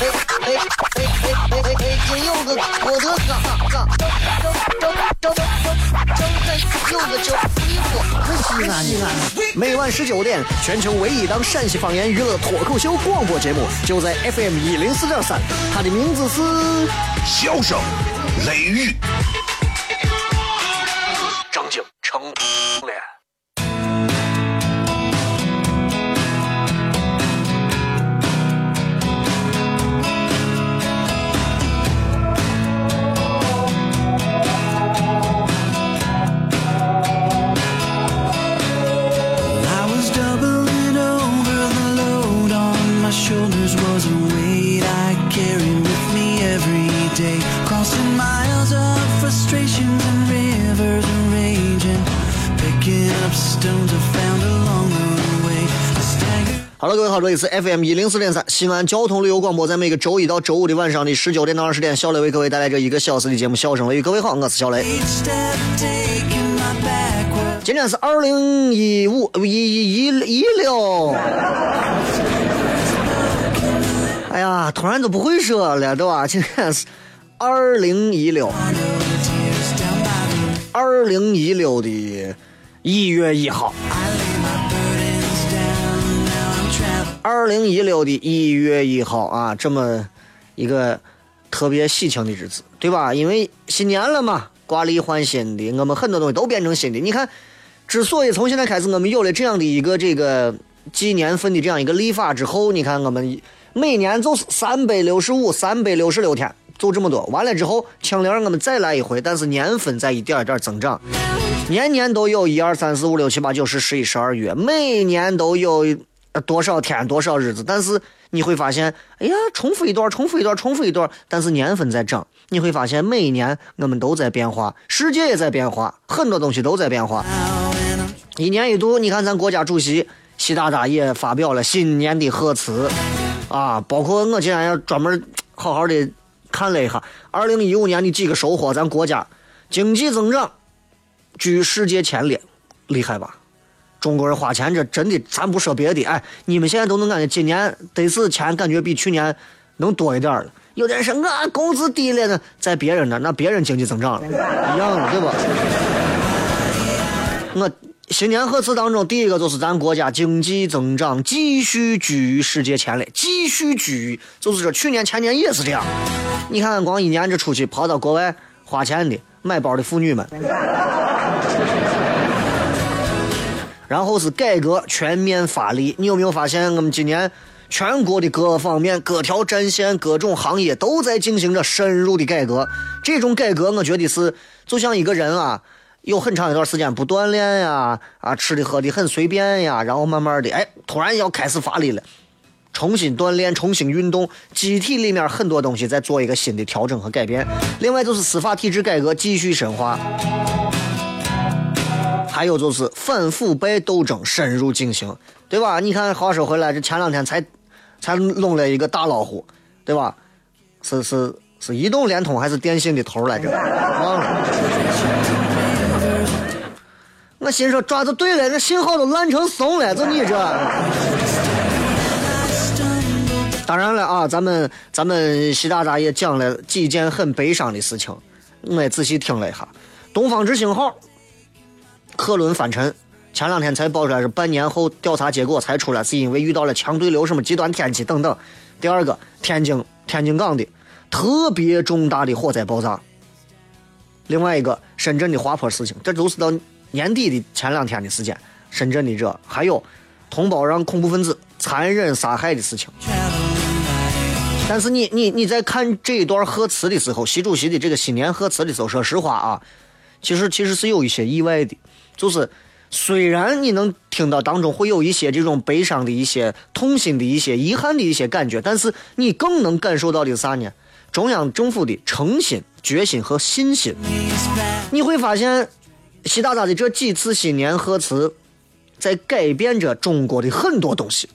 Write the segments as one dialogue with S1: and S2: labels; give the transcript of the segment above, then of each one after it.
S1: 哎哎哎哎哎！金柚子，我的嘎嘎，张张张张张张柚子酒，西安西安。每晚十九点，全球唯一档陕西方言娱乐脱口秀广播节目，就在 FM 一零四点三，它的名字是《
S2: 笑声雷雨》，
S1: 这里是 FM 一零四点三西安交通旅游广播，在每个周一到周五的晚上的十九点到二十点，小雷为各位带来这一个小时的节目《笑声雷雨》。各位好，我是小雷。今天是二零一五一一一六。哎呀，突然都不会说了，对吧？今天是二零一六，二零一六的一月一号。二零一六的一月一号啊，这么一个特别喜庆的日子，对吧？因为新年了嘛，挂历换新的，我们很多东西都变成新的。你看，之所以从现在开始我们有了这样的一个这个纪年份的这样一个历法之后，你看我们每年就是三百六十五、三百六十六天，就这么多。完了之后，清零我们再来一回，但是年份在一点一点增长，年年都有一二三四五六七八九十十一十二月，每年都有。多少天多少日子，但是你会发现，哎呀，重复一段，重复一段，重复一段，但是年份在涨。你会发现，每一年我们都在变化，世界也在变化，很多东西都在变化。一年一度，你看咱国家主席习大大也发表了新年的贺词，啊，包括我今天要专门好好的看了一下，二零一五年的几个收获，咱国家经济增长居世界前列，厉害吧？中国人花钱，这真的，咱不说别的，哎，你们现在都能感觉今年得是钱，感觉比去年能多一点了。有的人说我工资低了呢，在别人那，那别人经济增长了，一样的，对吧？我新年贺词当中，第一个就是咱国家经济增长继续居于世界前列，继续居于，就是说去年前年也是这样。你看，光一年这出去跑到国外花钱的、买包的妇女们。然后是改革全面发力，你有没有发现我们今年全国的各方面、各条战线、各种行业都在进行着深入的改革？这种改革，我觉得是就像一个人啊，有很长一段时间不锻炼呀，啊，吃的喝的很随便呀，然后慢慢的，哎，突然要开始发力了，重新锻炼、重新运动，机体里面很多东西在做一个新的调整和改变。另外就是司法体制改革继续深化。还有就是反腐败斗争深入进行，对吧？你看，话说回来，这前两天才才弄了一个大老虎，对吧？是是是，移动、联通还是电信的头来着？忘了。我心说抓的对了，那信号都烂成怂了，就你这。当然了啊，咱们咱们习大大也讲了几件很悲伤的事情，我也仔细听了一下，东方之星号。客轮翻沉，前两天才爆出来是半年后调查结果才出来，是因为遇到了强对流、什么极端天气等等。第二个，天津天津港的特别重大的火灾爆炸。另外一个，深圳的滑坡事情，这都是到年底的前两天的时间。深圳的这还有同胞让恐怖分子残忍杀害的事情。但是你你你在看这一段贺词的时候，习主席的这个新年贺词的时候，说实话啊，其实其实是有一些意外的。就是虽然你能听到当中会有一些这种悲伤的一些、痛心的一些、遗憾的一些感觉，但是你更能感受到的是啥呢？中央政府的诚心、决心和信心。你会发现，习大大的这几次新年贺词，在改变着中国的很多东西，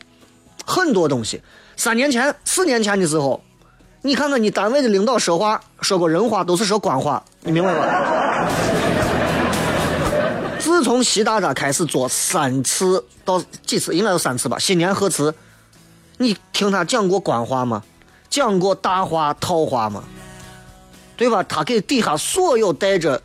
S1: 很多东西。三年前、四年前的时候，你看看你单位的领导说话，说过人话都是说官话，你明白吧？自从习大大开始做三次到几次，应该有三次吧，新年贺词，你听他讲过官话吗？讲过大话套话吗？对吧？他给底下所有带着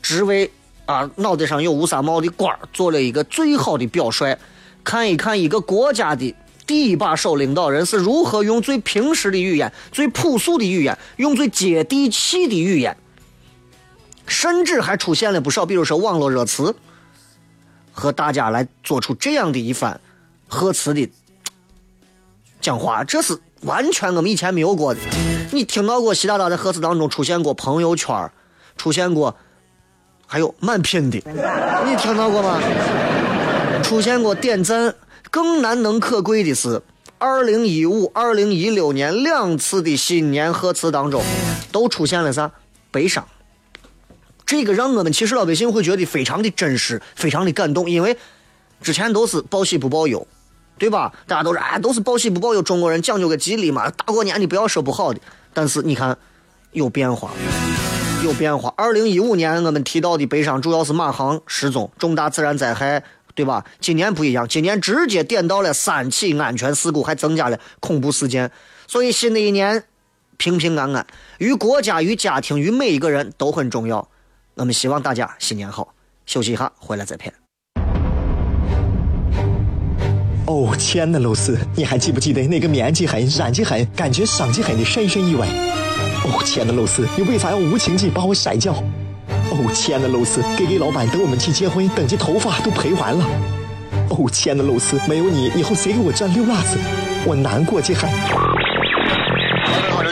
S1: 职位啊，脑袋上有乌纱帽的官做了一个最好的表率，看一看一个国家的第一把手领导人是如何用最平实的语言、最朴素的语言、用最接地气的语言，甚至还出现了不少，比如说网络热词，和大家来做出这样的一番贺词的讲话，这是完全我们以前没有过的。你听到过习大大在贺词当中出现过朋友圈，出现过，还有满屏的，你听到过吗？出现过点赞，更难能可贵的是，二零一五、二零一六年两次的新年贺词当中，都出现了啥？悲伤。这个让我们其实老百姓会觉得非常的真实，非常的感动，因为之前都是报喜不报忧。对吧？大家都是哎，都是报喜不报忧，中国人讲究个吉利嘛。大过年的不要说不好的。但是你看，有变化，有变化。二零一五年我们提到的悲伤主要是马航失踪、重大自然灾害，对吧？今年不一样，今年直接点到了三起安全事故，还增加了恐怖事件。所以新的一年平平安安，与国家、与家庭、与每一个人都很重要。我们希望大家新年好。休息一下，回来再片。
S3: 哦，亲爱的露丝，你还记不记得那个面积狠、染技狠、感觉伤及狠的深深意外？哦，亲爱的露丝，你为啥要无情地把我甩掉？哦，亲爱的露丝给给老板等我们去结婚，等这头发都赔完了。哦，亲爱的露丝，没有你，以后谁给我赚溜辣子？我难过极狠。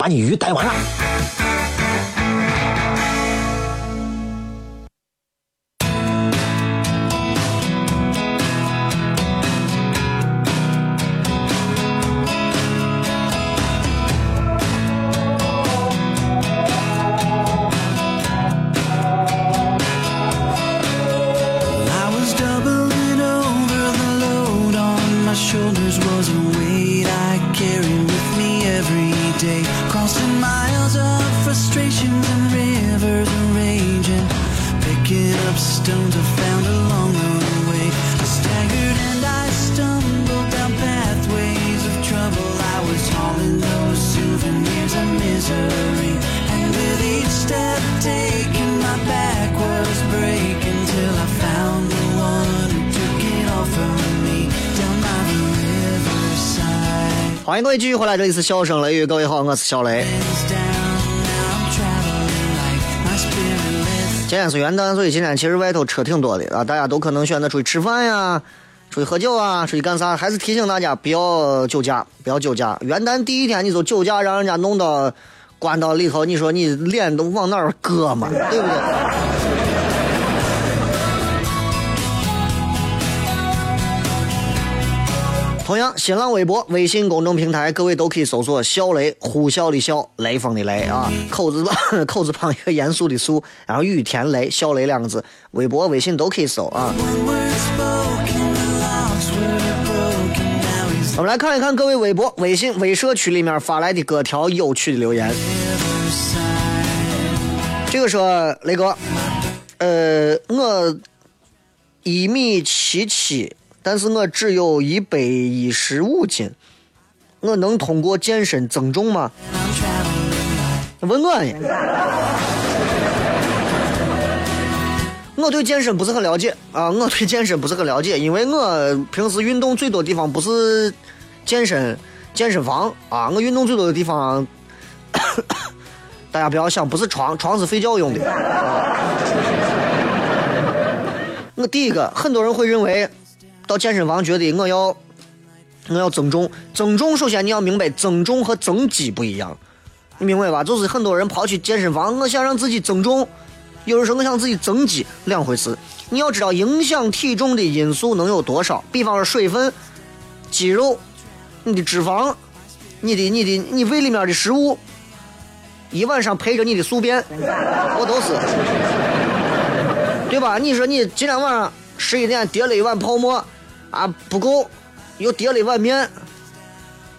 S3: 把你鱼逮完了。
S1: 欢迎各位继续回来，这里是笑声雷雨，各位好，我是小雷。 今天是元旦，所以今天其实外头车挺多的啊，大家都可能选择出去吃饭呀，出去喝酒啊，出去干啥？还是提醒大家不要酒驾，不要酒驾。元旦第一天你就酒驾，让人家弄到关到里头，你说你脸都往哪儿搁嘛？对不对？同样，新浪微博、微信公众平台，各位都可以搜索“笑雷”，呼啸的啸，雷锋的雷啊，口字旁口字旁一个严肃的肃，然后雨田雷，笑雷两个字，微博、微信都可以搜啊。我们来看一看各位微博、微信、微社区里面发来的各条有趣的留言。这个说雷哥，呃，我一米七七。但是我只有一百一十五斤，我能通过健身增重吗？问我呢？我对健身不是很了解啊，我对健身不是很了解，因为我平时运动最多的地方不是健身健身房啊，我运动最多的地方，大家不要想，不是床，床是睡觉用的。我第一个，很多人会认为。到健身房觉得我要我要增重，增重首先你要明白增重和增肌不一样，你明白吧？就是很多人跑去健身房，我想让自己增重，有人说我想自己增肌，两回事。你要知道影响体重的因素能有多少？比方说水分、肌肉、你的脂肪、你的你的你胃里面的食物，一晚上陪着你的宿便，我都是，对吧？你说你今天晚上十一点叠了一碗泡馍，啊不够，又叠了一碗面，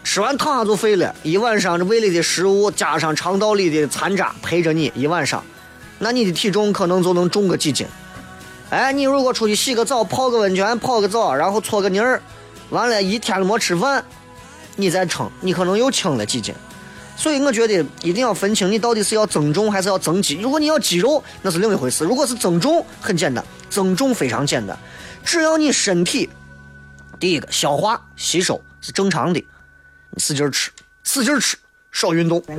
S1: 吃完躺下就废了。一晚上这胃里的食物加上肠道里的残渣陪着你一晚上，那你的体重可能就能重个几斤。哎，你如果出去洗个澡、泡个温泉、泡个澡，然后搓个泥儿，完了，一天没吃饭，你再称，你可能又轻了几斤。所以我觉得一定要分清，你到底是要增重还是要增肌。如果你要肌肉，那是另一回事；如果是增重，很简单，增重非常简单，只要你身体第一个消化吸收是正常的，你使劲吃，使劲吃，少运动，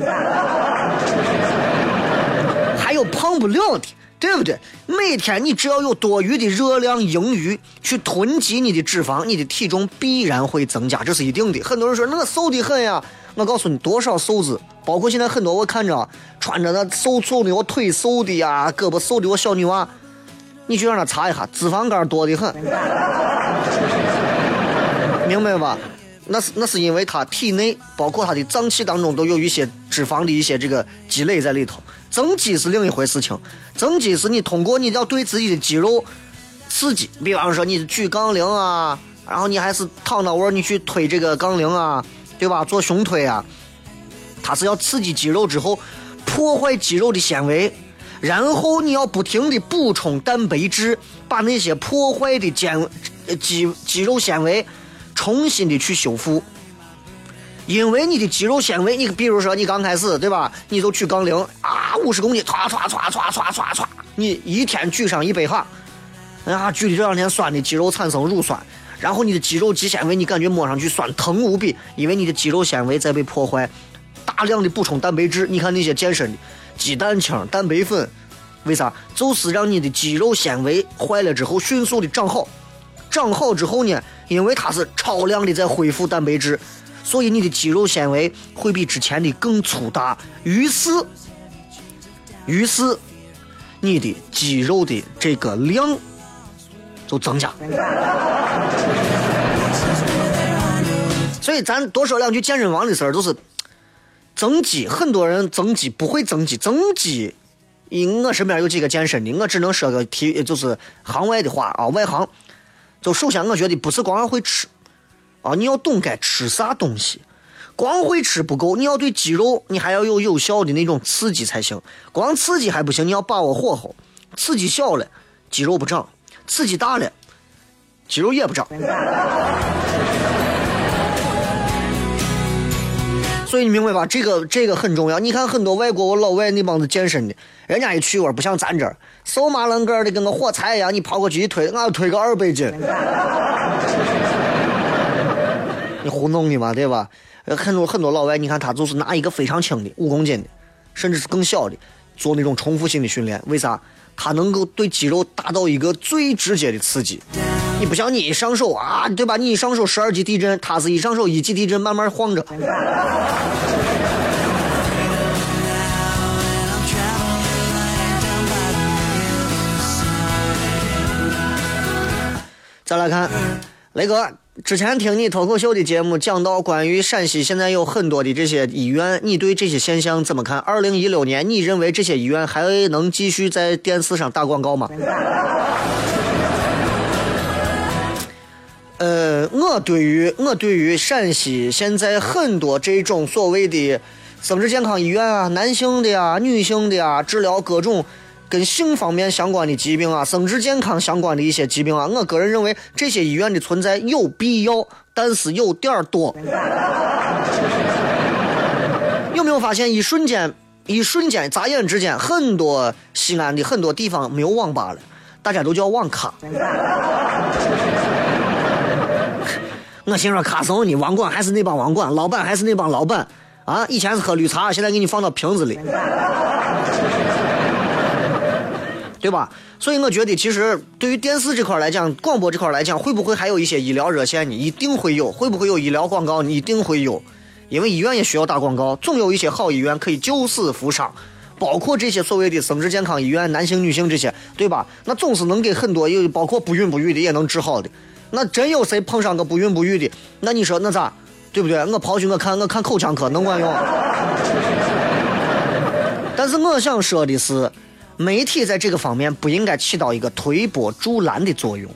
S1: 还有胖不了的。对不对？每天你只要有多余的热量盈余去囤积你的脂肪，你的体重必然会增加，这是一定的。很多人说那瘦的很呀，我告诉你，多少瘦子，包括现在很多我看着穿着那瘦瘦的，我腿瘦的呀，胳膊瘦的我小女娃，你去让他查一下，脂肪肝多的很，明白吧？那是那是因为他体内包括他的脏器当中都有一些脂肪的一些这个积累在里头。增肌是另一回事情，增肌是你通过你要对自己的肌肉刺激，比方说你举杠铃啊，然后你还是躺那玩你去推这个杠铃啊，对吧？做胸推啊，它是要刺激肌肉之后破坏肌肉的纤维，然后你要不停的补充蛋白质，把那些破坏的纤肌肌肉纤维重新的去修复。因为你的肌肉纤维，你比如说你刚开始对吧，你就举杠铃啊，五十公斤，唰唰唰唰唰唰唰，你一天举上一百下，哎呀，举的这两天酸的肌肉产生乳酸，然后你的肌肉肌纤维你感觉摸上去酸疼无比，因为你的肌肉纤维在被破坏，大量的补充蛋白质，你看那些健身的鸡蛋清、蛋白粉，为啥？就是让你的肌肉纤维坏了之后迅速的长好，长好之后呢，因为它是超量的在恢复蛋白质。所以你的肌肉纤维会比之前的更粗大，于是，于是，你的肌肉的这个量就增加。所以咱多说两句健身房的事儿，就是增肌。很多人增肌不会增肌，增肌，因我身边有几个健身的，我只能说个题，就是行外的话啊，外行。就首先我觉得不是光要会吃。啊，你要懂该吃啥东西，光会吃不够，你要对肌肉你还要有有效的那种刺激才行。光刺激还不行，你要把握火候。刺激小了，肌肉不长；刺激大了，肌肉也不长。所以你明白吧？这个这个很重要。你看很多外国我老外那帮子健身的，人家一去玩不像咱这儿瘦麻愣个的，跟个火柴一样，你跑过去一推，俺要推个二百斤。你糊弄你嘛，对吧？很多很多老外，你看他就是拿一个非常轻的五公斤的，甚至是更小的，做那种重复性的训练。为啥？他能够对肌肉达到一个最直接的刺激。你不像你一上手啊，对吧？你一上手十二级地震，他是一上手一级地震，慢慢晃着。再来看雷哥。之前听你脱口秀的节目讲到关于陕西现在有很多的这些医院，你对这些现象怎么看？二零一六年，你认为这些医院还能继续在电视上打广告吗？呃，我对于我对于陕西现在很多这种所谓的生殖健康医院啊，男性的呀、女性的呀，治疗各种。跟性方面相关的疾病啊，生殖健康相关的一些疾病啊，我个人认为这些医院的存在有必要，但是有点儿多。有没有发现一瞬间，一瞬间，眨眼之间，很多西安的很多地方没有网吧了，大家都叫网咖。我心说卡怂，你网管还是那帮网管，老板还是那帮老板啊！以前是喝绿茶，现在给你放到瓶子里。对吧？所以我觉得，其实对于电视这块来讲，广播这块来讲，会不会还有一些医疗热线呢？一定会有。会不会有医疗广告？一定会有，因为医院也需要打广告。总有一些好医院可以救死扶伤，包括这些所谓的生殖健康医院，男性、女性这些，对吧？那总是能给很多有，包括不孕不育的也能治好的。那真有谁碰上个不孕不育的，那你说那咋？对不对？我跑去我看我看口腔科能管用？但是我想说的是。媒体在这个方面不应该起到一个推波助澜的作用，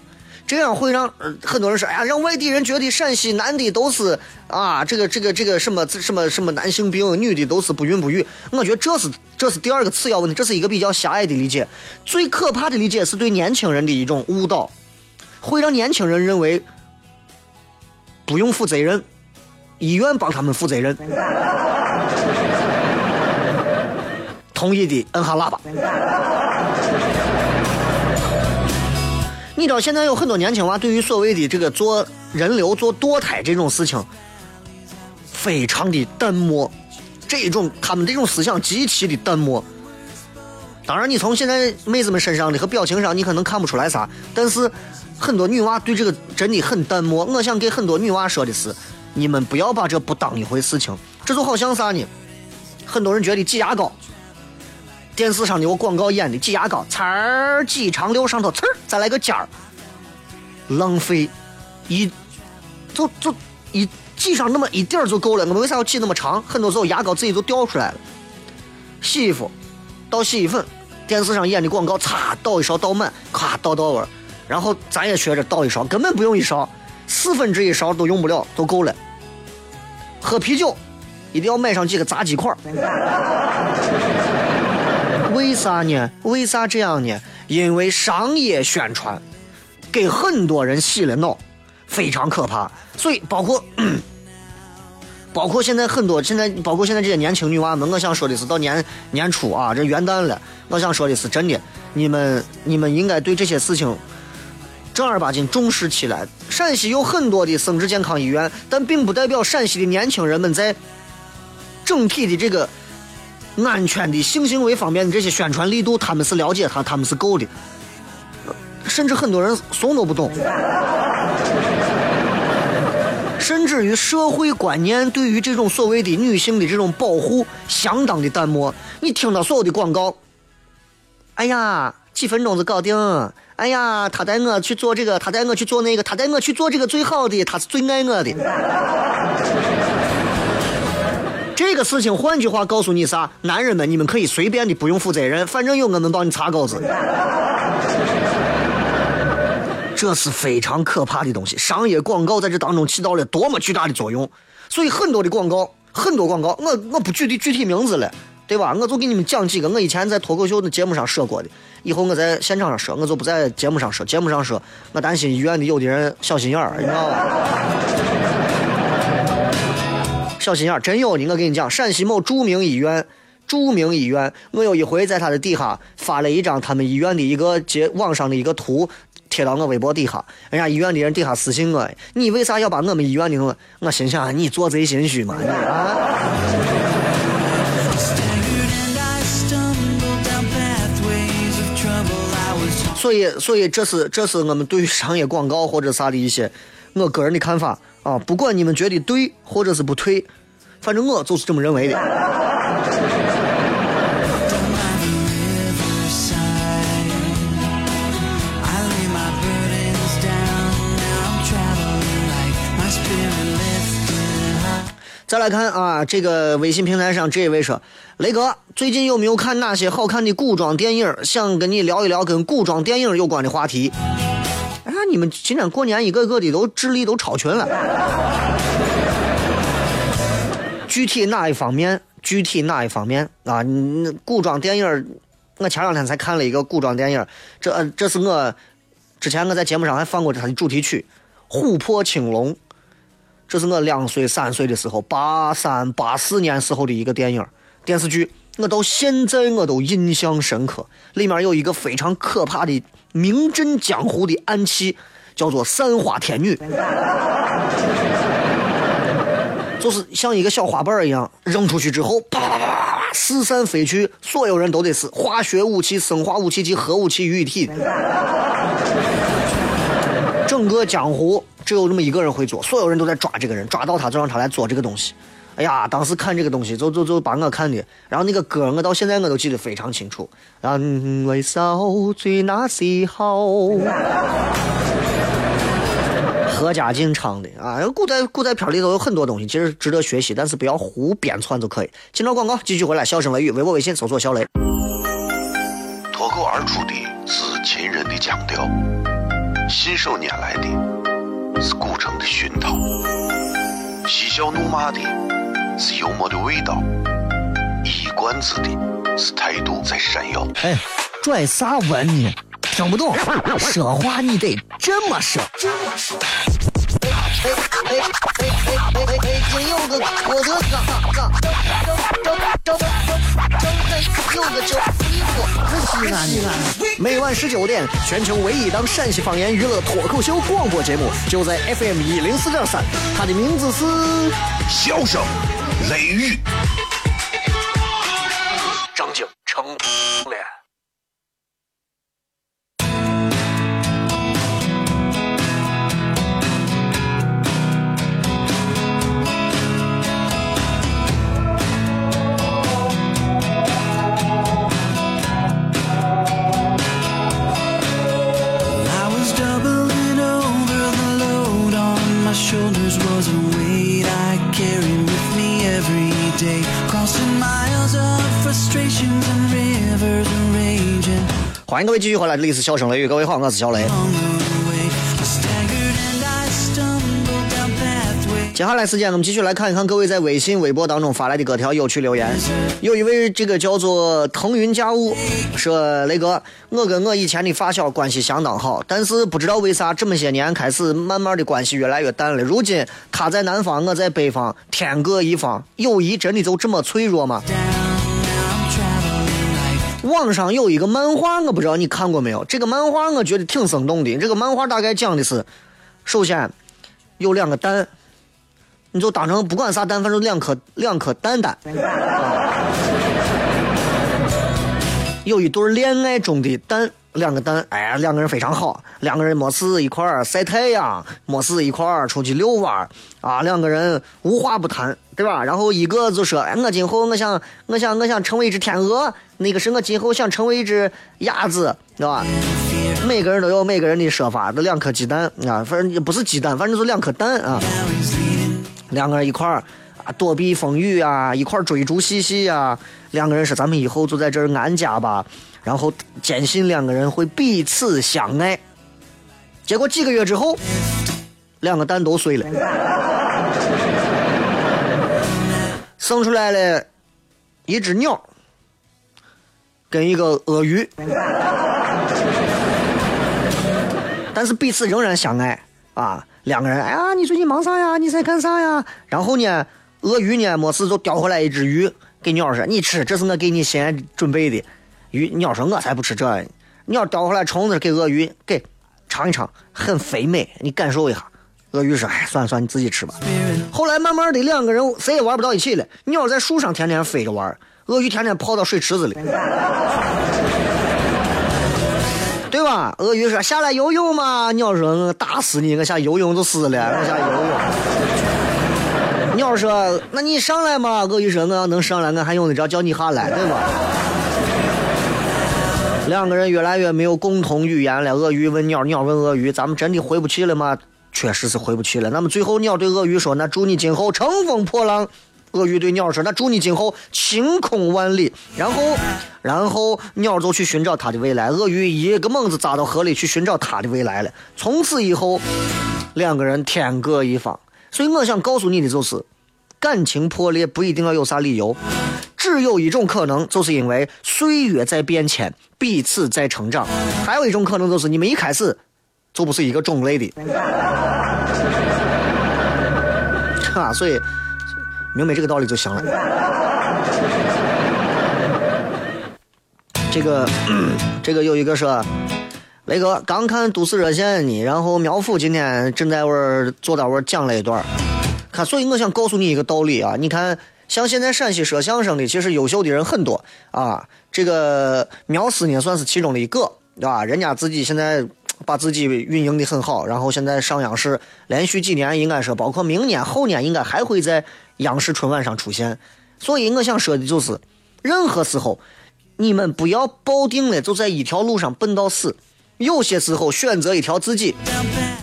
S1: 这样会让很多人说：“哎呀，让外地人觉得陕西男的都是啊，这个这个这个什么什么什么男性病，女的都是不孕不育。”我觉得这是这是第二个次要问题，这是一个比较狭隘的理解。最可怕的理解是对年轻人的一种误导，会让年轻人认为不用负责任，医院帮他们负责任。同意的，摁下喇叭。你知道现在有很多年轻娃对于所谓的这个做人流、做堕胎这种事情，非常的淡漠。这种他们这种思想极其的淡漠。当然，你从现在妹子们身上的和表情上，你可能看不出来啥。但是很多女娃对这个真的很淡漠。我想给很多女娃说的是：你们不要把这不当一回事情。这就好像啥呢？很多人觉得挤牙膏。电视上的我广告演的挤牙膏，呲儿挤长溜上头，呲儿再来个尖儿，浪费，一，就就一挤上那么一点儿就够了。我们为啥要挤那么长？很多时候牙膏自己都掉出来了。洗衣服，倒洗衣粉，电视上演的广告，擦倒一勺倒满，咔倒到位，然后咱也学着倒一勺，根本不用一勺，四分之一勺都用不了，都够了。喝啤酒，一定要买上几个炸鸡块。为啥呢？为啥这样呢？因为商业宣传给很多人洗了脑，非常可怕。所以，包括 包括现在很多现在，包括现在这些年轻女娃们，我想说的是，到年年初啊，这元旦了，我想说的是，真的，你们你们应该对这些事情正儿八经重视起来。陕西有很多的生殖健康医院，但并不代表陕西的年轻人们在整体的这个。安全的性行为方面的这些宣传力度，他们是了解他，他们是够的，甚至很多人怂都不懂，甚至于社会观念对于这种所谓的女性的这种保护相当的淡漠。你听到所有的广告，哎呀，几分钟就搞定，哎呀，他带我去做这个，他带我去做那个，他带我去做这个最好的，他是最爱我的。这个事情，换句话告诉你啥？男人们，你们可以随便的，不用负责任，反正有我们帮你擦稿子。这是非常可怕的东西。商业广告在这当中起到了多么巨大的作用。所以很多的广告，很多广告，我我不举的具体名字了，对吧？我就给你们讲几个我以前在脱口秀的节目上说过的。以后我在现场上说，我就不在节目上说。节目上说，我担心医院的有的人小心眼儿，你知道吧？小心眼真有你！我跟你讲，陕西某著名医院，著名医院，我有一回在他的底下发了一张他们医院的一个接网上的一个图，贴到我微博底下，人家医院的人底下私信我，你为啥要把我们医院的？我心想，你做贼心虚嘛？啊！所以，所以这是这是我们对于商业广告或者啥的一些我个人的看法。啊，不管你们觉得对或者是不对，反正我就是这么认为的。再来看啊，这个微信平台上这一位说：“雷哥，最近有没有看哪些好看的古装电影？想跟你聊一聊跟古装电影有关的话题。”那，你们今年过年一个个的都智力都超群了。具体哪一方面？具体哪一方面啊？古装电影，我前两天才看了一个古装电影，这这是我之前我在节目上还放过它的主题曲《琥珀青龙》，这是我两岁三岁的时候，八三八四年时候的一个电影电视剧，我到现在我都印象深刻，里面有一个非常可怕的。名震江湖的暗器叫做散花天女，就是像一个小花瓣一样扔出去之后，啪啪啪啪啪，四散飞去，所有人都得死，化学武器、生化武器及核武器于一体。整个江湖只有那么一个人会做，所有人都在抓这个人，抓到他就让他来做这个东西。哎呀，当时看这个东西，就就就把我看的，然后那个歌我到现在我都记得非常清楚。人为少醉那时候，何家劲唱的啊！古代古代片里头有很多东西，其实值得学习，但是不要胡编篡就可以。进到广告，继续回来，笑声雷雨，微博微信搜索小雷。
S2: 脱口而出的是秦人的腔调，信手拈来的是古城的熏陶，嬉笑怒骂的。是幽默的味道，一冠子的是态度在闪耀。
S1: 哎，拽啥文呢？听不懂，说话你得这么说。西安。每晚十九点，全球唯一档陕西方言娱乐脱口秀广播节目，就在 FM 一零四点三，它的名字是《
S2: 笑声雷雨》。
S1: 欢迎各位继续回来，这里是笑声雷雨，各位好，我是小雷。接下来时间，我们继续来看一看各位在微信、微博当中发来的各条有趣留言。有一位这个叫做腾云驾雾说：“雷哥，我跟我以前的发小关系相当好，但是不知道为啥这么些年开始慢慢的关系越来越淡了。如今他在南方，我在北方，天各一方，友谊真的就这么脆弱吗？”网上有一个漫画，我不知道你看过没有？这个漫画我觉得挺生动的。这个漫画大概讲的是，首先有两个蛋。你就当成不管啥蛋，反正两颗两颗蛋蛋。有一对恋爱中的蛋，两个蛋，哎，两个人非常好，两个人没事一块儿晒太阳，没事一块儿出去遛弯儿啊，两个人无话不谈，对吧？然后一个就说，哎，我今后我想，我想，我想成为一只天鹅，那个是我今后想成为一只鸭子，对吧？每个人都有每个人的说法，这两颗鸡蛋啊，反正也不是鸡蛋，反正就两颗蛋啊。两个人一块儿啊躲避风雨啊，一块追逐嬉戏啊。两个人说：“咱们以后就在这儿安家吧。”然后坚信两个人会彼此相爱。结果几个月之后，两个蛋都碎了，生出来了一只鸟跟一个鳄鱼，但是彼此仍然相爱啊。两个人，哎呀，你最近忙啥呀？你在干啥呀？然后呢，鳄鱼呢，没事就叼回来一只鱼给鸟说：“你吃，这是我给你先准备的。”鱼鸟说：“我才不吃这。”鸟叼回来虫子给鳄鱼，给尝一尝，很肥美，你感受一下。鳄鱼说：“哎，算了算了，你自己吃吧。”后来慢慢的，两个人谁也玩不到一起了。鸟在树上天天飞着玩，鳄鱼天天跑到水池子里。对吧？鳄鱼说：“下来游泳嘛。”鸟说：“打死你！我下游泳就死了。我下游泳。”鸟说：“那你上来嘛。”鳄鱼说：“我要能上来，我还用得着叫你下来，对吧？”两个人越来越没有共同语言了。鳄鱼问鸟，鸟问鳄鱼：“咱们真的回不去了吗？”确实是回不去了。那么最后，鸟对鳄鱼说：“那祝你今后乘风破浪。”鳄鱼对鸟说：“那祝你今后晴空万里。”然后，然后鸟就去寻找它的未来。鳄鱼一个猛子扎到河里去寻找它的未来了。从此以后，两个人天各一方。所以我想告诉你的就是，感情破裂不一定要有啥理由，只有一种可能，就是因为岁月在变迁，彼此在成长。还有一种可能就是你们一开始就不是一个种类的。啊，所以。明白这个道理就行了。这个，这个有一个说，雷哥刚看都市热线呢，然后苗阜今天正在我坐在我讲了一段看，所以我想告诉你一个道理啊，你看像现在陕西说相声的，其实优秀的人很多啊。这个苗师呢，算是其中的一个，对吧？人家自己现在把自己运营的很好，然后现在上央视，连续几年应该说，包括明年、后年，应该还会在央视春晚上出现。所以我想说的就是，任何时候你们不要抱定了就在一条路上奔到死。有些时候选择一条自己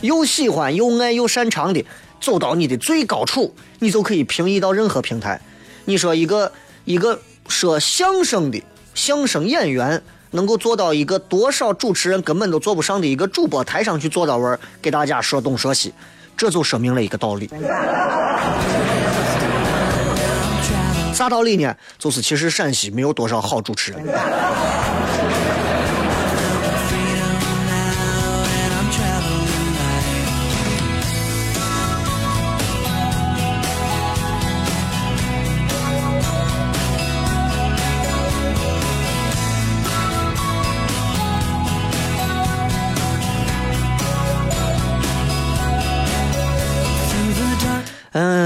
S1: 又喜欢又爱又擅长的，走到你的最高处，你就可以平移到任何平台。你说一个一个说相声的相声演员，能够做到一个多少主持人根本都做不上的一个主播台上去做到位，给大家说东说西，这就说明了一个道理。啥道理呢？就是其实陕西没有多少好主持人。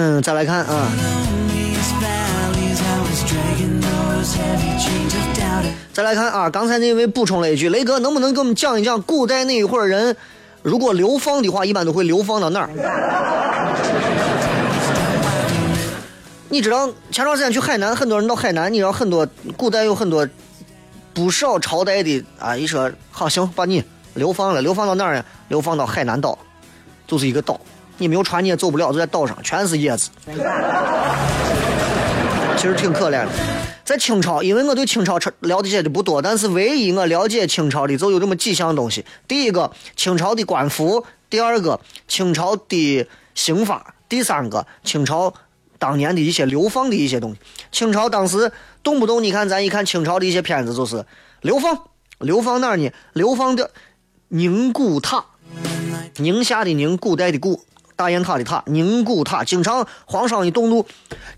S1: 嗯，再来看啊。再来看啊，刚才那位补充了一句：“雷哥，能不能给我们讲一讲古代那一会儿人，如果流放的话，一般都会流放到哪儿？” 你知道前段时间去海南，很多人到海南，你知道很多古代有很多不少朝代的啊。一说好行，把你流放了，流放到哪儿呢？流放到海南岛，就是一个岛，你没有船你也走不了，就在岛上，全是椰子，其实挺可怜的。在清朝，因为我对清朝了解的不多，但是唯一我了解清朝的就有这么几项东西：第一个，清朝的官服；第二个，清朝的刑法；第三个，清朝当年的一些流放的一些东西。清朝当时动不动，你看咱一看清朝的一些片子，就是流放，流放哪儿呢？流放的宁古塔，宁夏的宁，古代的古，大雁塔的塔，宁古塔。经常皇上一动怒，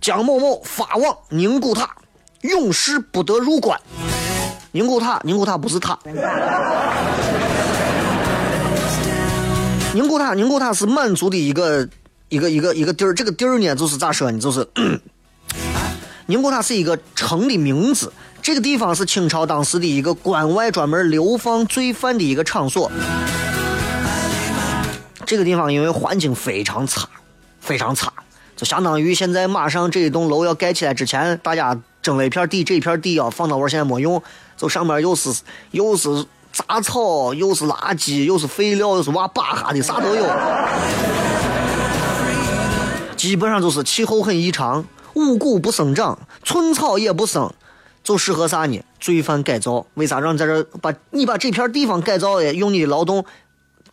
S1: 江某某发往宁古塔。永世不得入关。宁古塔，宁古塔不是塔。宁古塔，宁古塔是满族的一个一个一个一个地儿。这个地儿呢，就是咋说呢？就是 宁古塔是一个城的名字。这个地方是清朝当时的一个关外专门流放罪犯的一个场所。这个地方因为环境非常差，非常差，就相当于现在马上这一栋楼要盖起来之前，大家。争了一片地，这一片地啊，放到我现在没用，就上面又是又是杂草，又是垃圾，又是废料，又是挖巴哈的，啥都有。基本上就是气候很异常，五谷不生长，寸草也不生，就适合啥呢？罪犯改造。为啥让在这把你把这片地方改造的，用你的劳动，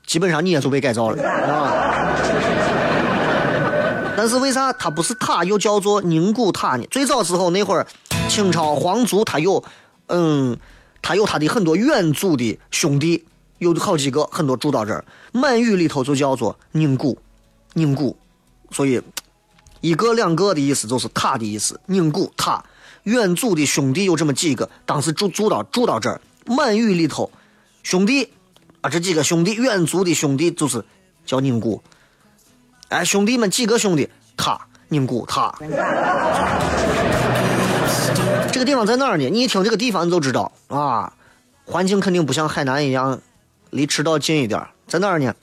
S1: 基本上你也就被改造了啊。但是为啥它不是塔，又叫做宁古塔呢？最早时候那会儿，清朝皇族他有，嗯，他有他的很多远祖的兄弟，有好几个，很多住到这儿。满语里头就叫做宁古，宁古，所以一个两个的意思就是塔的意思。宁古塔，远祖的兄弟有这么几个，当时住住到住到这儿。满语里头，兄弟啊，这几个兄弟，远足的兄弟就是叫宁古。哎，兄弟们几个兄弟，他宁古他，这个地方在哪儿呢？你一听这个地方你就知道啊，环境肯定不像海南一样，离赤道近一点，在哪儿呢？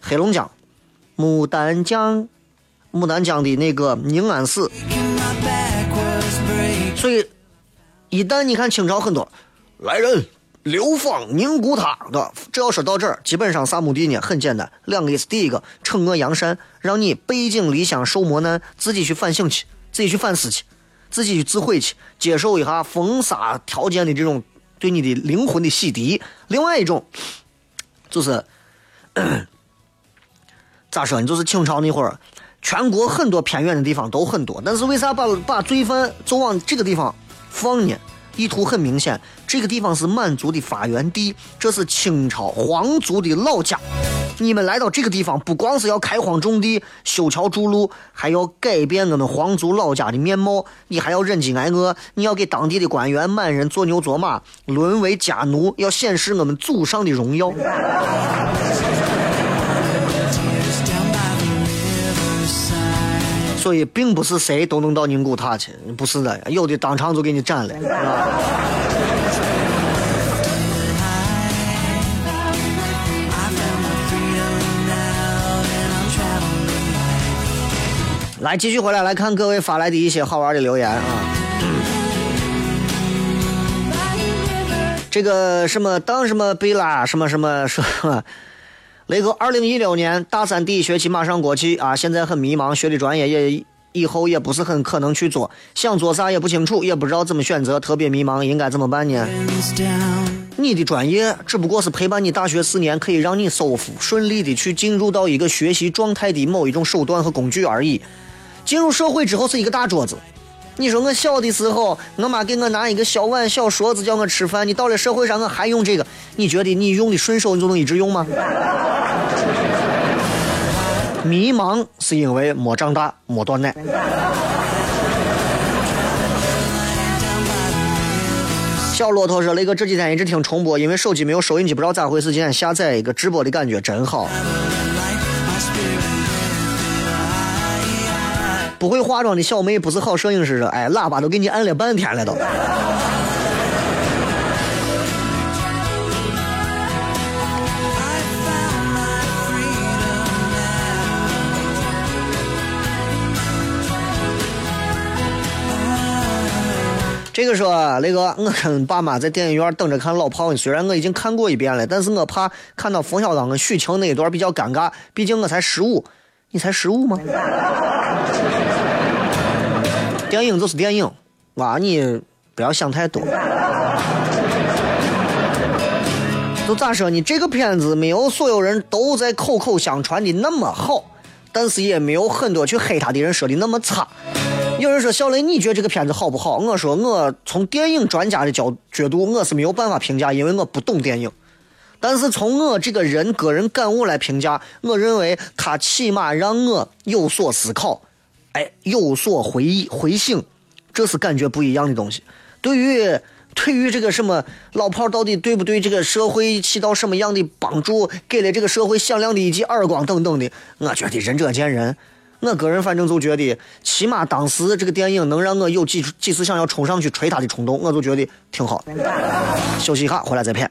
S1: 黑龙江牡丹江，牡丹江的那个宁安市。所以，一旦你看清朝很多来人。流放宁古塔的，这要说到这儿，基本上啥目的呢？很简单，两个意思。第一个，惩恶扬善，让你背井离乡受磨难，自己去反省去，自己去反思去，自己去自悔去，接受一下封杀条件的这种对你的灵魂的洗涤。另外一种，就是 咋说呢？就是清朝那会儿，全国很多偏远的地方都很多，但是为啥把把罪犯就往这个地方放呢？意图很明显，这个地方是满族的发源地，这是清朝皇族的老家。你们来到这个地方，不光是要开荒种地、修桥筑路，还要改变我们皇族老家的面貌。你还要忍饥挨饿，你要给当地的官员、满人做牛做马，沦为家奴，要显示我们祖上的荣耀。所以并不是谁都能到宁古塔去，不是的，有的当场就给你斩了？来，继续回来来看各位发来的一些好玩的留言啊。这个什么当什么贝拉什么什么说，雷哥，二零一六年大三第一学期马上过去啊，现在很迷茫，学的专业也以后也不是很可能去做，想做啥也不清楚，也不知道怎么选择，特别迷茫，应该怎么办呢？你的专业只不过是陪伴你大学四年，可以让你舒服顺利的去进入到一个学习状态的某一种手段和工具而已。进入社会之后是一个大桌子。你说我小的时候，我妈给我拿一个小碗、小勺子叫我吃饭。你到了社会上，我还用这个？你觉得你用的顺手，你就能一直用吗？迷茫是因为没长大，没断奶。小骆驼说：“雷哥这几天一直听重播，因为手机没有收音机，不知道咋回事。今天下载一个直播的感觉真好。”不会化妆的小妹不是好摄影师，哎，喇叭都给你按了半天了都。这个说，雷哥，我跟爸妈在电影院等着看《老炮》。虽然我已经看过一遍了，但是我怕看到冯小刚跟许晴那一段比较尴尬，毕竟我才十五。你才十五吗？电影就是电影，娃你不要想太多。就咋说呢？这个片子没有所有人都在口口相传的那么好，但是也没有很多去黑他的人说的那么差。有人说小雷，你觉得这个片子好不好？我说我从电影专家的角角度，我是没有办法评价，因为我不懂电影。但是从我这个人个人感悟来评价，我认为他起码让我有所思考，哎，有所回忆回醒，这是感觉不一样的东西。对于对于这个什么老炮到底对不对这个社会起到什么样的帮助，给了这个社会响亮的一记耳光等等的，我觉得仁者见仁。我个人反正就觉得，起码当时这个电影能让我有几几次想要冲上去捶他的冲动，我就觉得挺好。休息一下，回来再片。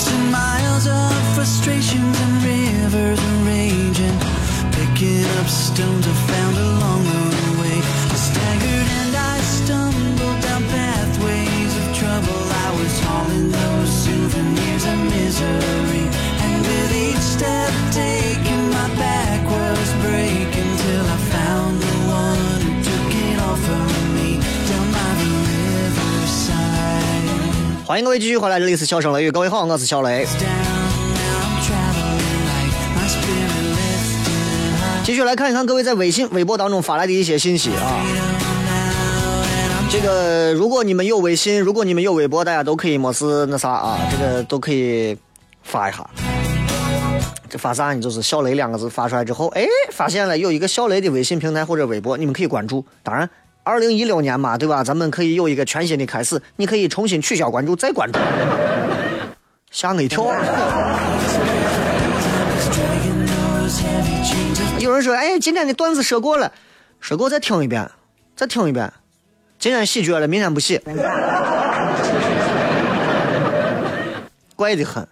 S2: miles and miles of frustrations and rivers are raging. Picking up stones I found along the way. I staggered and I stumbled down pathways of trouble. I was hauling those souvenirs of misery.
S1: 欢迎各位继续回来，这里是笑声雷雨，各位好，我是小雷。继续来看一看各位在微信、微博当中发来的一些信息啊。这个如果你们有微信，如果你们有微博，大家都可以没事那啥啊，这个都可以发一下。这发啥呢？就是“小雷”两个字发出来之后，哎，发现了有一个小雷的微信平台或者微博，你们可以关注。当然。二零一六年嘛，对吧？咱们可以有一个全新的开始，你可以重新取消关注，再关注。吓我一跳！有人说：“哎，今天的段子说过了，说过再听一遍，再听一遍。今天洗脚了，明天不洗。”怪得很，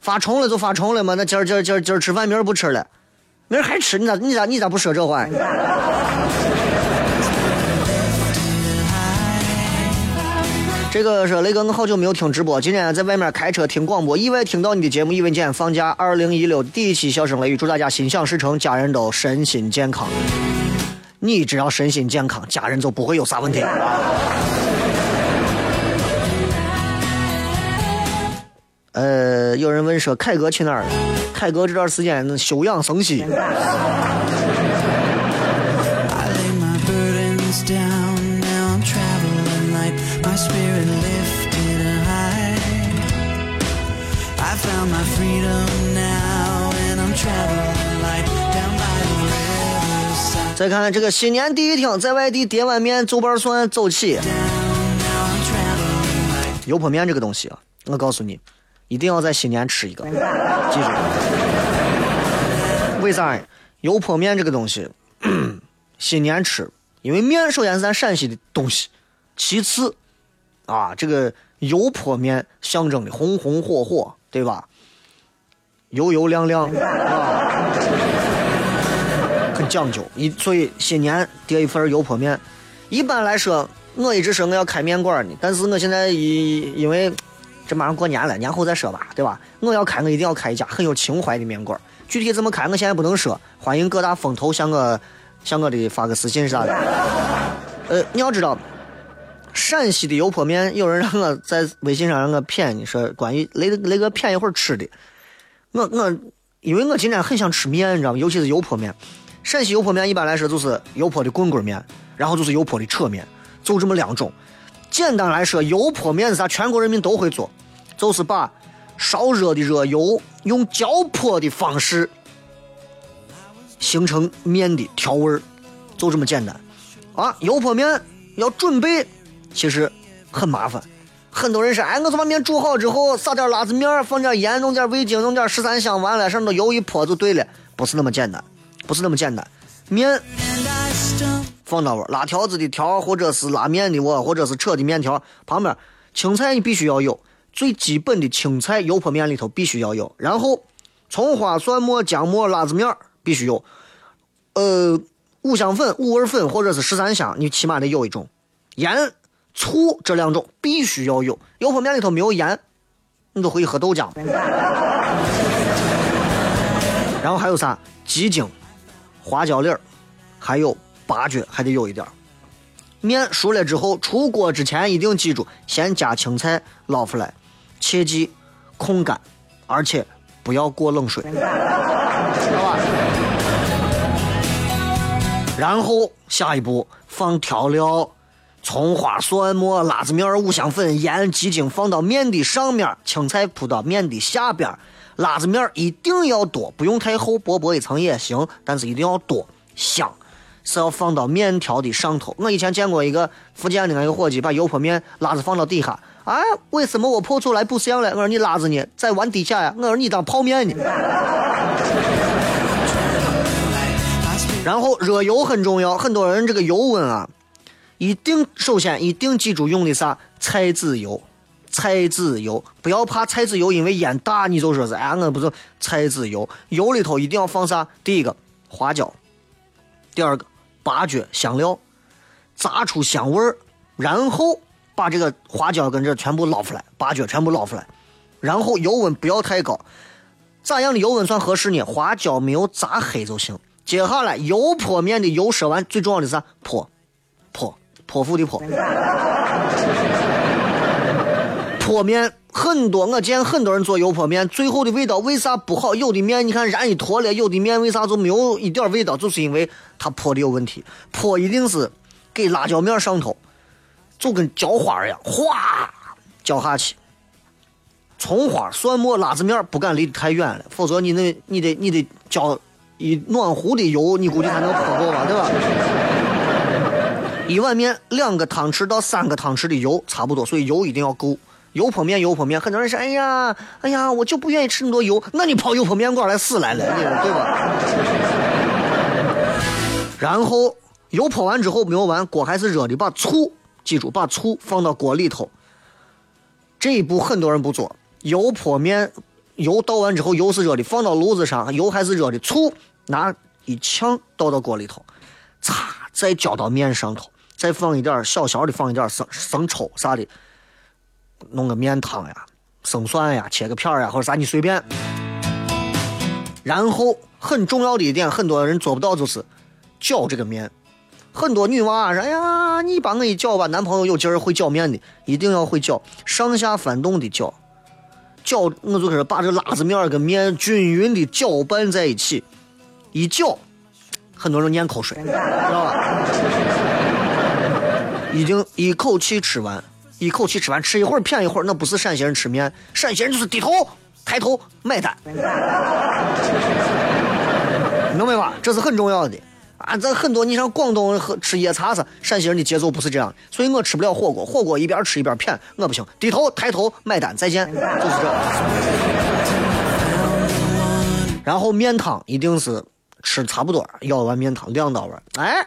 S1: 发冲了就发冲了嘛。那今儿今儿今儿今儿吃饭，明儿不吃了，明儿还吃？你咋你咋你咋不说这话？这个说雷哥，我好久没有听直播，今天在外面开车听广播，意外听到你的节目，以为今天放假。二零一六第一期笑声雷雨，祝大家心想事成，家人都身心健康。你只要身心健康，家人就不会有啥问题。呃，有人问说凯哥去哪儿了？凯哥这段时间休养生息。再看看这个新年第一天，在外地叠碗面、走板蒜、走起。油泼面这个东西啊，我告诉你，一定要在新年吃一个，记住。为啥？油泼面这个东西，新年吃，因为面首先是咱陕西的东西，其次啊，这个油泼面象征的红红火火，对吧？油油亮亮啊，很讲究。一所以新年叠一份油泼面，一般来说，我一直说我要开面馆呢，但是我现在因因为这马上过年了，年后再说吧，对吧？我要开，我一定要开一家很有情怀的面馆。具体怎么开，我现在不能说。欢迎各大风投向我向我的发个私信啥的。呃，你要知道，陕西的油泼面，有人让我在微信上让我骗你说关于那个那个骗一会儿吃的。我我因为我今天很想吃面，你知道吗？尤其是油泼面。陕西油泼面一般来说就是油泼的棍棍面，然后就是油泼的扯面，就这么两种。简单来说，油泼面是啥？全国人民都会做，就是把烧热的热油用浇泼的方式形成面的调味儿，就这么简单。啊，油泼面要准备，其实很麻烦。很多人说，哎，我就把面煮好之后，撒点辣子面，放点盐，弄点味精，弄点十三香，完了上头油一泼就对了，不是那么简单，不是那么简单。面
S4: And I stumble
S1: 放到窝，拉条子的条，或者是拉面的窝，或者是扯的面条，旁边青菜你必须要有，最基本的青菜油泼面里头必须要有，然后葱花、蒜末、姜末、辣子面儿必须有，呃，五香粉、五味粉或者是十三香，你起码得有一种，盐、醋这两种必须要有，油泼面里头没有盐，你都可以喝豆浆。然后还有啥？鸡精、花椒粒儿，还有八角，还得有一点儿。面熟了之后，出锅之前一定记住，先加青菜捞出来，切记控干，而且不要过冷水，知道吧？然后下一步放调料，葱花、蒜末、辣子面、五香粉、盐、鸡精放到面的上面，青菜铺到面的下边，辣子面一定要多，不用太厚，薄薄一层也行，但是一定要多，香。是要放到面条的上头。我以前见过一个福建的那个伙计，把油泼面辣子放到底下。哎，为什么我泼出来不香了？我说你辣子呢，在碗底下呀。我说你当泡面呢。然后热油很重要，很多人这个油温啊，一定首先一定记住用的啥菜籽油，菜籽油不要怕菜籽油因为烟大你就说是哎我不是菜籽油，油里头一定要放啥？第一个花椒，第二个八角香料，炸出香味儿，然后把这个花椒跟这全部捞出来，八角全部捞出来，然后油温不要太高，咋样的油温算合适呢？花椒没有炸黑就行。接下来油泼面的油说完，最重要的是啥？泼，泼，泼妇的泼。泼面很多，我见很多人做油泼面，最后的味道为啥不好？有的面你看燃一坨了，有的面为啥就没有一点味道？就是因为它泼的有问题。泼一定是给辣椒面上头，就跟浇花一样，哗浇下去。葱花、蒜末、辣子面不敢离得太远了，否则你那你得你得浇一暖壶的油，你估计才能泼够吧，对吧？一碗面两个汤匙到三个汤匙的油差不多，所以油一定要够。油泼面，油泼面，很多人说，哎呀，哎呀，我就不愿意吃那么多油，那你跑油泼面馆来死来了，你对吧？然后油泼完之后没有完，锅还是热的，把醋记住，把醋放到锅里头。这一步很多人不做，油泼面，油倒完之后油是热的，放到炉子上，油还是热的，醋拿一呛倒到锅里头，擦，再浇到面上头，再放一点小小的放一点生生抽啥的。弄个面汤呀，生蒜呀，切个片儿呀，或者啥你随便。然后很重要的一点，很多人做不到，就是搅这个面。很多女娃说：“哎呀，你帮我一搅吧。”男朋友有劲儿会搅面的，一定要会搅，上下翻动的搅。搅，我就是把这辣子面跟面均匀的搅拌在一起，一搅，很多人咽口水，知道吧？一定一口气吃完。一口气吃完，吃一会儿骗一会儿，那不是陕西人吃面，陕西人就是低头抬头买单，明白吧？这是很重要的啊！咱很多你像广东喝吃夜茶是，陕西人的节奏不是这样，所以我吃不了火锅，火锅一边吃一边谝，我不行，低头抬头买单，再见，就是这。然后面汤一定是吃差不多，舀完面汤两刀碗，哎，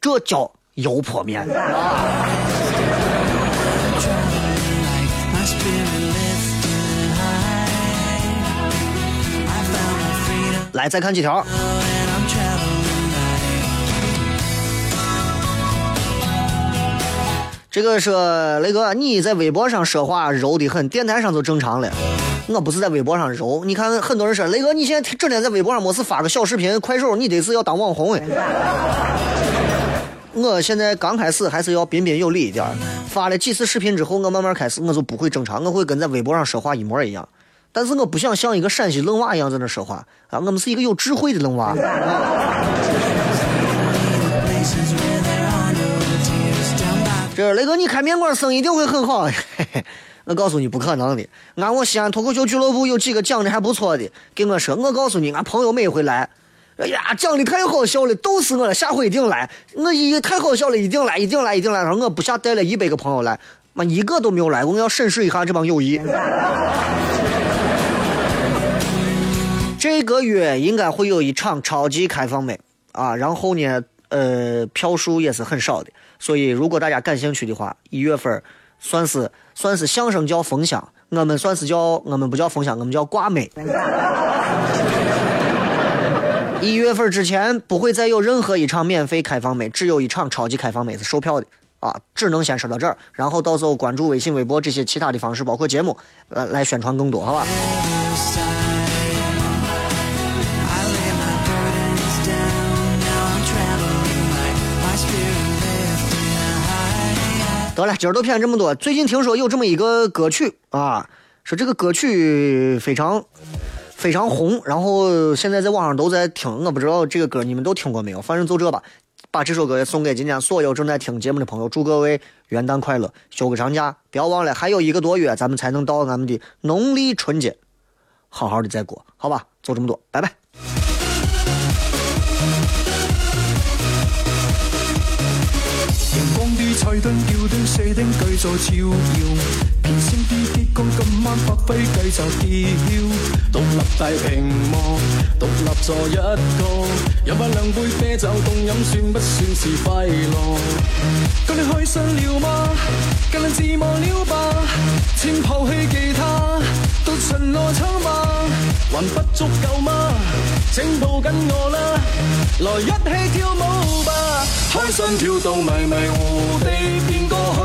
S1: 这叫油泼面啊！来，再看几条。这个说雷哥，你在微博上说话柔的很，电台上就正常了。我不是在微博上柔，你看很多人说雷哥，你现在整天在微博上没事发个小视频、快手，你得是要当网红哎。我现在刚开始还是要彬彬有礼一点，发了几次视频之后，我慢慢开始我就不会正常，我会跟在微博上说话一模一样。但是我不想像一个陕西愣娃一样在那说话啊，我们是一个有智慧的愣娃。这雷哥，你开面馆生意一定会很好。我告诉你不可能的。俺我西安脱口秀俱乐部有几个讲的还不错的，跟我说，我告诉你，俺朋友每回来，哎呀，讲的太好笑了，逗死我了，下回一定来。我一太好笑了，一定来，一定来，一定来。然后我不下带了一百个朋友来，妈一个都没有来，我要审视一下这帮友谊。这个月应该会有一场超级开放美啊，然后呢，呃，票数也是很少的，所以如果大家感兴趣的话，一月份算是算是相声叫封箱，我们算是叫我们不叫封箱，我们叫挂美。一月份之前不会再有任何一场免费开放美，只有一场超级开放美是售票的啊，只能先说到这儿，然后到时候关注微信、微博这些其他的方式，包括节目，呃，来宣传更多，好吧？得了，今儿都骗这么多。最近听说有这么一个歌曲啊，说这个歌曲非常非常红，然后现在在网上都在听。我不知道这个歌你们都听过没有，反正就这吧。把这首歌也送给今天所有正在听节目的朋友，祝各位元旦快乐，休个长假。不要忘了，还有一个多月，咱们才能到俺们的农历春节，好好的再过，好吧？就这么多，拜拜。
S5: 吊灯射灯继续照耀频闪的激光今晚發揮繼續叫，獨立大屏幕，独立坐一個，飲翻两杯啤酒凍飲算不算是快樂？咁你开心了嗎？更能自忘了吧？請拋棄吉他，到巡邏唱吧，还不足够吗？请抱紧我啦，来一起跳舞吧！开心跳到迷迷糊地變過去，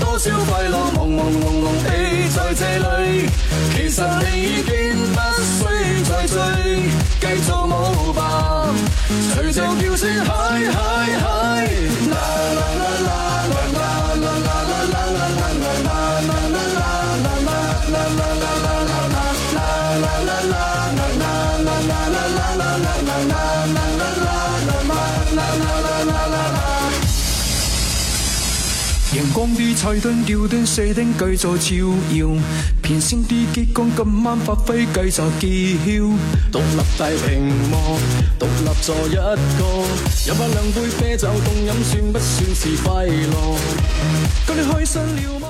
S5: 多少快乐朦朦胧胧地在这里。其实你已经不需再追，继续舞吧，随着叫声嗨嗨嗨！啦啦啦啦光啲彩灯吊灯、射灯继续照耀，片星啲激光今晚發揮繼續叫，独立大屏幕，独立坐一个，饮翻两杯啤酒凍飲算不算是快乐？咁你开心了嗎？